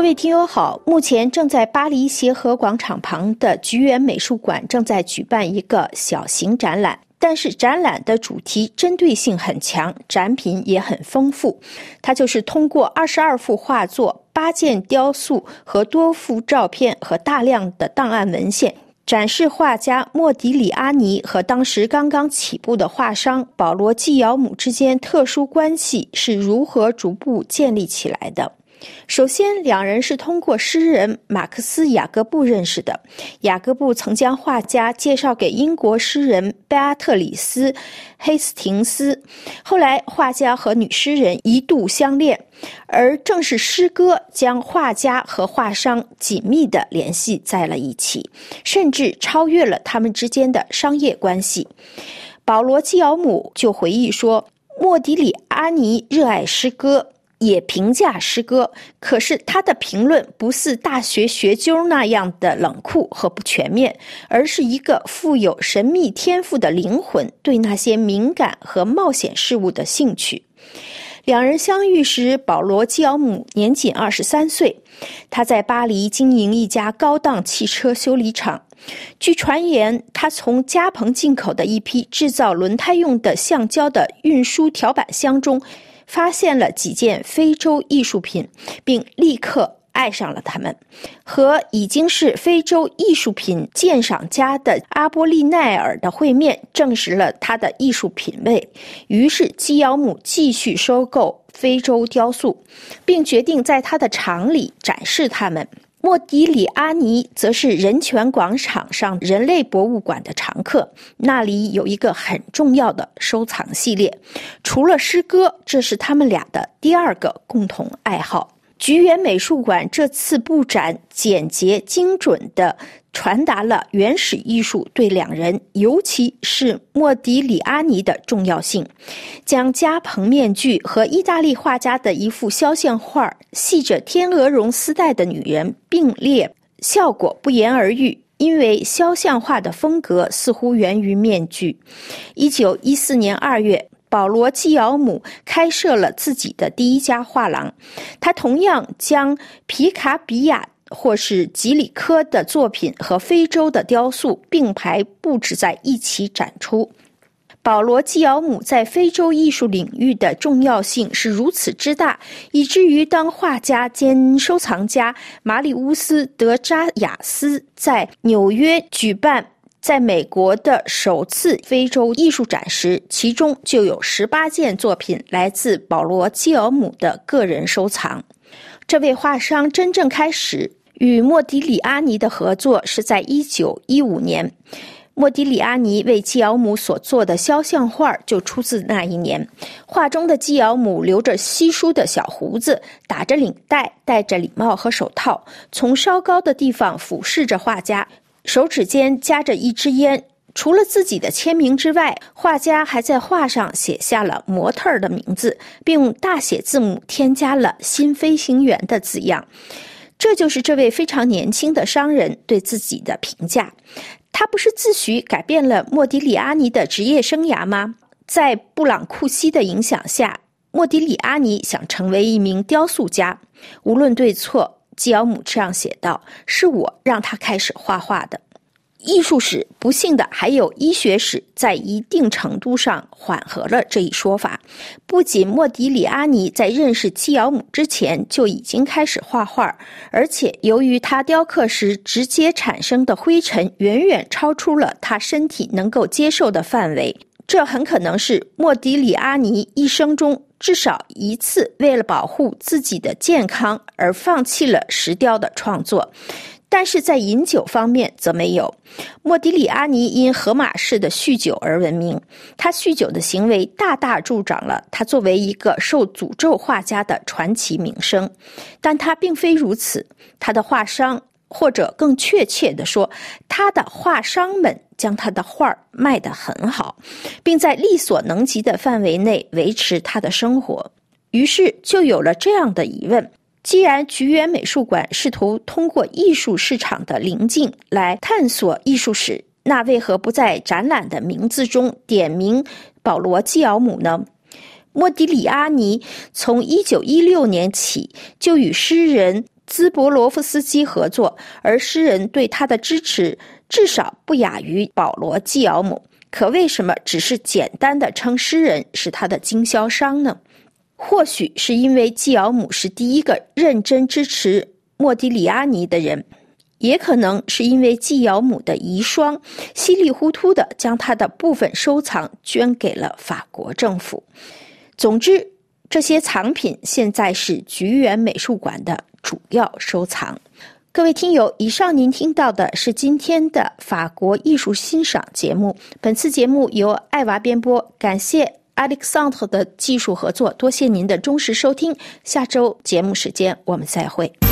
各位听友好，目前正在巴黎协和广场旁的菊园美术馆正在举办一个小型展览，但是展览的主题针对性很强，展品也很丰富。它就是通过二十二幅画作、八件雕塑和多幅照片和大量的档案文献。展示画家莫迪里阿尼和当时刚刚起步的画商保罗基尧姆之间特殊关系是如何逐步建立起来的。首先，两人是通过诗人马克思·雅各布认识的。雅各布曾将画家介绍给英国诗人贝阿特里斯·黑斯廷斯。后来，画家和女诗人一度相恋，而正是诗歌将画家和画商紧密地联系在了一起，甚至超越了他们之间的商业关系。保罗·基奥姆就回忆说：“莫迪里阿尼热爱诗歌。”也评价诗歌，可是他的评论不似大学学究那样的冷酷和不全面，而是一个富有神秘天赋的灵魂对那些敏感和冒险事物的兴趣。两人相遇时，保罗·基奥姆年仅二十三岁，他在巴黎经营一家高档汽车修理厂。据传言，他从加蓬进口的一批制造轮胎用的橡胶的运输条板箱中。发现了几件非洲艺术品，并立刻爱上了他们。和已经是非洲艺术品鉴赏家的阿波利奈尔的会面，证实了他的艺术品味。于是基尧姆继续收购非洲雕塑，并决定在他的厂里展示他们。莫迪里阿尼则是人权广场上人类博物馆的常客，那里有一个很重要的收藏系列。除了诗歌，这是他们俩的第二个共同爱好。菊园美术馆这次布展简洁精准地传达了原始艺术对两人，尤其是莫迪里阿尼的重要性。将加蓬面具和意大利画家的一幅肖像画系着天鹅绒丝带的女人并列，效果不言而喻。因为肖像画的风格似乎源于面具。一九一四年二月。保罗·基尧姆开设了自己的第一家画廊，他同样将皮卡比亚或是吉里科的作品和非洲的雕塑并排布置在一起展出。保罗·基尧姆在非洲艺术领域的重要性是如此之大，以至于当画家兼收藏家马里乌斯·德扎亚斯在纽约举办。在美国的首次非洲艺术展时，其中就有十八件作品来自保罗·基尔姆的个人收藏。这位画商真正开始与莫迪里阿尼的合作是在一九一五年，莫迪里阿尼为基尔姆所做的肖像画就出自那一年。画中的基尔姆留着稀疏的小胡子，打着领带，戴着礼帽和手套，从稍高的地方俯视着画家。手指间夹着一支烟，除了自己的签名之外，画家还在画上写下了模特儿的名字，并用大写字母添加了“新飞行员”的字样。这就是这位非常年轻的商人对自己的评价。他不是自诩改变了莫迪里阿尼的职业生涯吗？在布朗库西的影响下，莫迪里阿尼想成为一名雕塑家。无论对错。基奥姆这样写道：“是我让他开始画画的。艺术史，不幸的还有医学史，在一定程度上缓和了这一说法。不仅莫迪里阿尼在认识基奥姆之前就已经开始画画，而且由于他雕刻时直接产生的灰尘远远超出了他身体能够接受的范围，这很可能是莫迪里阿尼一生中。”至少一次，为了保护自己的健康而放弃了石雕的创作，但是在饮酒方面则没有。莫迪里阿尼因荷马式的酗酒而闻名，他酗酒的行为大大助长了他作为一个受诅咒画家的传奇名声。但他并非如此，他的画商。或者更确切地说，他的画商们将他的画卖得很好，并在力所能及的范围内维持他的生活。于是就有了这样的疑问：既然菊园美术馆试图通过艺术市场的临近来探索艺术史，那为何不在展览的名字中点名保罗·基奥姆呢？莫迪里阿尼从一九一六年起就与诗人。兹博罗夫斯基合作，而诗人对他的支持至少不亚于保罗·季奥姆。可为什么只是简单的称诗人是他的经销商呢？或许是因为季奥姆是第一个认真支持莫迪里阿尼的人，也可能是因为季奥姆的遗孀稀里糊涂的将他的部分收藏捐给了法国政府。总之，这些藏品现在是菊园美术馆的主要收藏。各位听友，以上您听到的是今天的法国艺术欣赏节目。本次节目由爱娃编播，感谢 Alexandre 的技术合作，多谢您的忠实收听。下周节目时间我们再会。